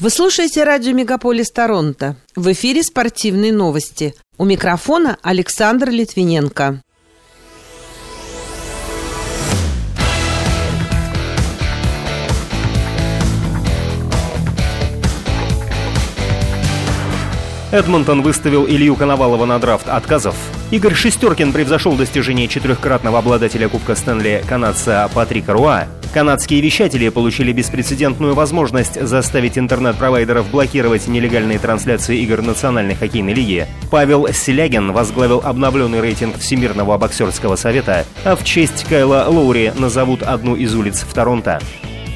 Вы слушаете радио «Мегаполис Торонто». В эфире спортивные новости. У микрофона Александр Литвиненко. Эдмонтон выставил Илью Коновалова на драфт отказов. Игорь Шестеркин превзошел достижение четырехкратного обладателя Кубка Стэнли канадца Патрика Руа. Канадские вещатели получили беспрецедентную возможность заставить интернет-провайдеров блокировать нелегальные трансляции игр Национальной хоккейной лиги. Павел Селягин возглавил обновленный рейтинг Всемирного боксерского совета, а в честь Кайла Лоури назовут одну из улиц в Торонто.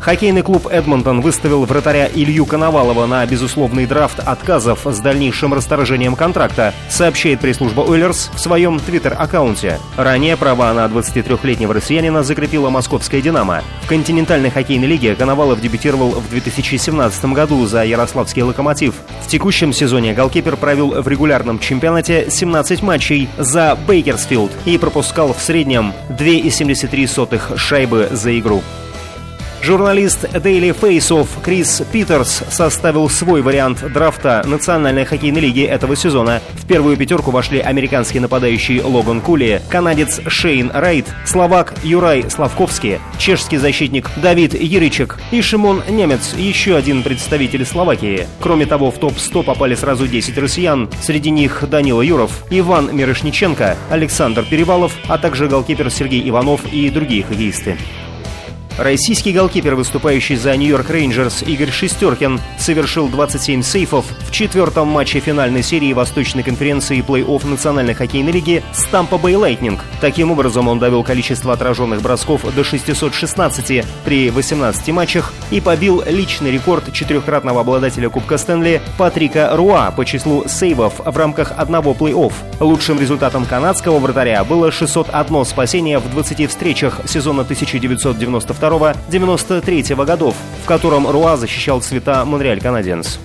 Хоккейный клуб «Эдмонтон» выставил вратаря Илью Коновалова на безусловный драфт отказов с дальнейшим расторжением контракта, сообщает пресс-служба «Уиллерс» в своем твиттер-аккаунте. Ранее права на 23-летнего россиянина закрепила московская «Динамо». В континентальной хоккейной лиге Коновалов дебютировал в 2017 году за Ярославский «Локомотив». В текущем сезоне голкипер провел в регулярном чемпионате 17 матчей за Бейкерсфилд и пропускал в среднем 2,73 шайбы за игру. Журналист Daily Face-Off Крис Питерс составил свой вариант драфта Национальной хоккейной лиги этого сезона. В первую пятерку вошли американский нападающий Логан Кули, канадец Шейн Райт, словак Юрай Славковский, чешский защитник Давид Еричек и Шимон Немец, еще один представитель Словакии. Кроме того, в топ-100 попали сразу 10 россиян, среди них Данила Юров, Иван Мирошниченко, Александр Перевалов, а также голкипер Сергей Иванов и другие хоккеисты. Российский голкипер, выступающий за Нью-Йорк Рейнджерс Игорь Шестеркин, совершил 27 сейфов в четвертом матче финальной серии Восточной конференции плей-офф Национальной хоккейной лиги с Tampa Bay Lightning. Таким образом, он довел количество отраженных бросков до 616 при 18 матчах и побил личный рекорд четырехкратного обладателя Кубка Стэнли Патрика Руа по числу сейвов в рамках одного плей-офф. Лучшим результатом канадского вратаря было 601 спасение в 20 встречах сезона 1992 92-93 годов, в котором Руа защищал цвета Монреаль Канаденс.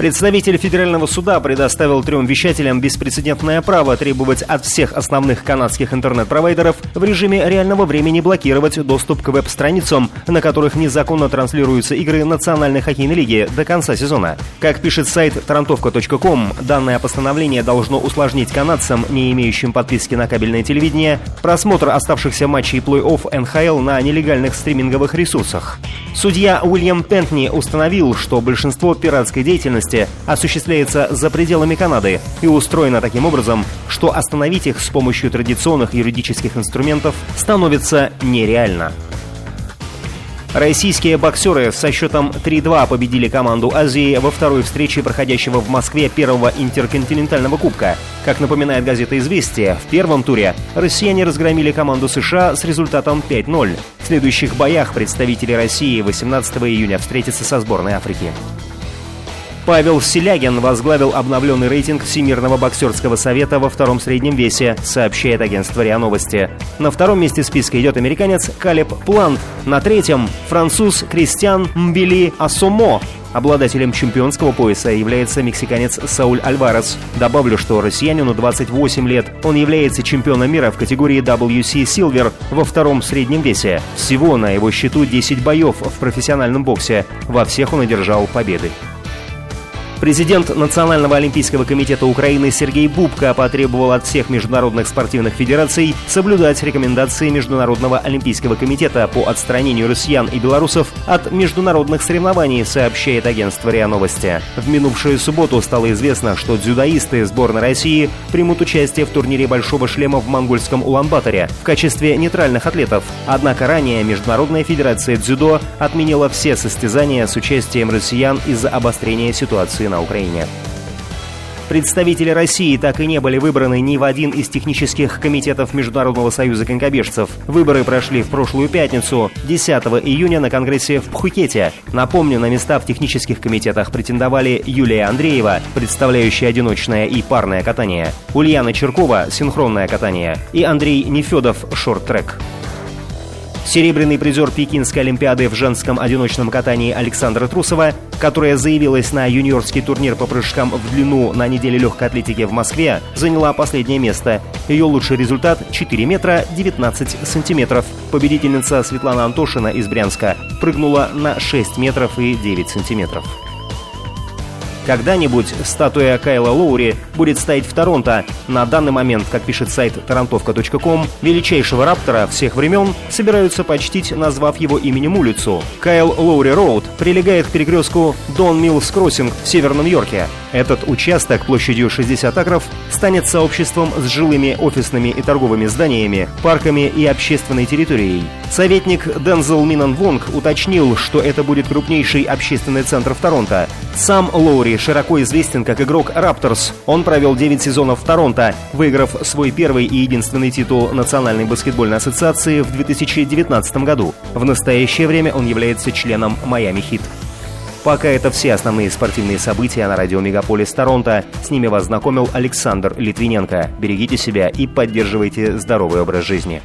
Представитель федерального суда предоставил трем вещателям беспрецедентное право требовать от всех основных канадских интернет-провайдеров в режиме реального времени блокировать доступ к веб-страницам, на которых незаконно транслируются игры Национальной хоккейной лиги до конца сезона. Как пишет сайт тарантовка.ком, данное постановление должно усложнить канадцам, не имеющим подписки на кабельное телевидение, просмотр оставшихся матчей плей-офф НХЛ на нелегальных стриминговых ресурсах. Судья Уильям Пентни установил, что большинство пиратской деятельности деятельности осуществляется за пределами Канады и устроена таким образом, что остановить их с помощью традиционных юридических инструментов становится нереально. Российские боксеры со счетом 3-2 победили команду Азии во второй встрече проходящего в Москве первого интерконтинентального кубка. Как напоминает газета «Известия», в первом туре россияне разгромили команду США с результатом 5-0. В следующих боях представители России 18 июня встретятся со сборной Африки. Павел Селягин возглавил обновленный рейтинг Всемирного боксерского совета во втором среднем весе, сообщает агентство РИА Новости. На втором месте списка идет американец Калеб Плант. На третьем – француз Кристиан Мбили Асомо. Обладателем чемпионского пояса является мексиканец Сауль Альварес. Добавлю, что россиянину 28 лет. Он является чемпионом мира в категории WC Silver во втором среднем весе. Всего на его счету 10 боев в профессиональном боксе. Во всех он одержал победы. Президент Национального олимпийского комитета Украины Сергей Бубка потребовал от всех международных спортивных федераций соблюдать рекомендации Международного олимпийского комитета по отстранению россиян и белорусов от международных соревнований, сообщает агентство РИА Новости. В минувшую субботу стало известно, что дзюдоисты сборной России примут участие в турнире «Большого шлема» в монгольском Улан-Баторе в качестве нейтральных атлетов. Однако ранее Международная федерация дзюдо отменила все состязания с участием россиян из-за обострения ситуации на Украине. Представители России так и не были выбраны ни в один из технических комитетов Международного союза конькобежцев. Выборы прошли в прошлую пятницу, 10 июня на Конгрессе в Пхукете. Напомню, на места в технических комитетах претендовали Юлия Андреева, представляющая одиночное и парное катание, Ульяна Черкова, синхронное катание, и Андрей Нефедов, шорт-трек. Серебряный призер Пекинской Олимпиады в женском одиночном катании Александра Трусова, которая заявилась на юниорский турнир по прыжкам в длину на неделе легкой атлетики в Москве, заняла последнее место. Ее лучший результат – 4 метра 19 сантиметров. Победительница Светлана Антошина из Брянска прыгнула на 6 метров и 9 сантиметров. Когда-нибудь статуя Кайла Лоури будет стоять в Торонто. На данный момент, как пишет сайт таранtovka.com, величайшего раптора всех времен собираются почтить, назвав его именем улицу. Кайл Лоури Роуд прилегает к перекрестку Дон Миллс Кроссинг в Северном Йорке. Этот участок площадью 60 акров станет сообществом с жилыми, офисными и торговыми зданиями, парками и общественной территорией. Советник Дензел Минан Вонг уточнил, что это будет крупнейший общественный центр в Торонто. Сам Лоури широко известен как игрок Raptors. Он провел 9 сезонов в Торонто, выиграв свой первый и единственный титул Национальной баскетбольной ассоциации в 2019 году. В настоящее время он является членом Майами Хит. Пока это все основные спортивные события на радио Мегаполис Торонто. С ними вас знакомил Александр Литвиненко. Берегите себя и поддерживайте здоровый образ жизни.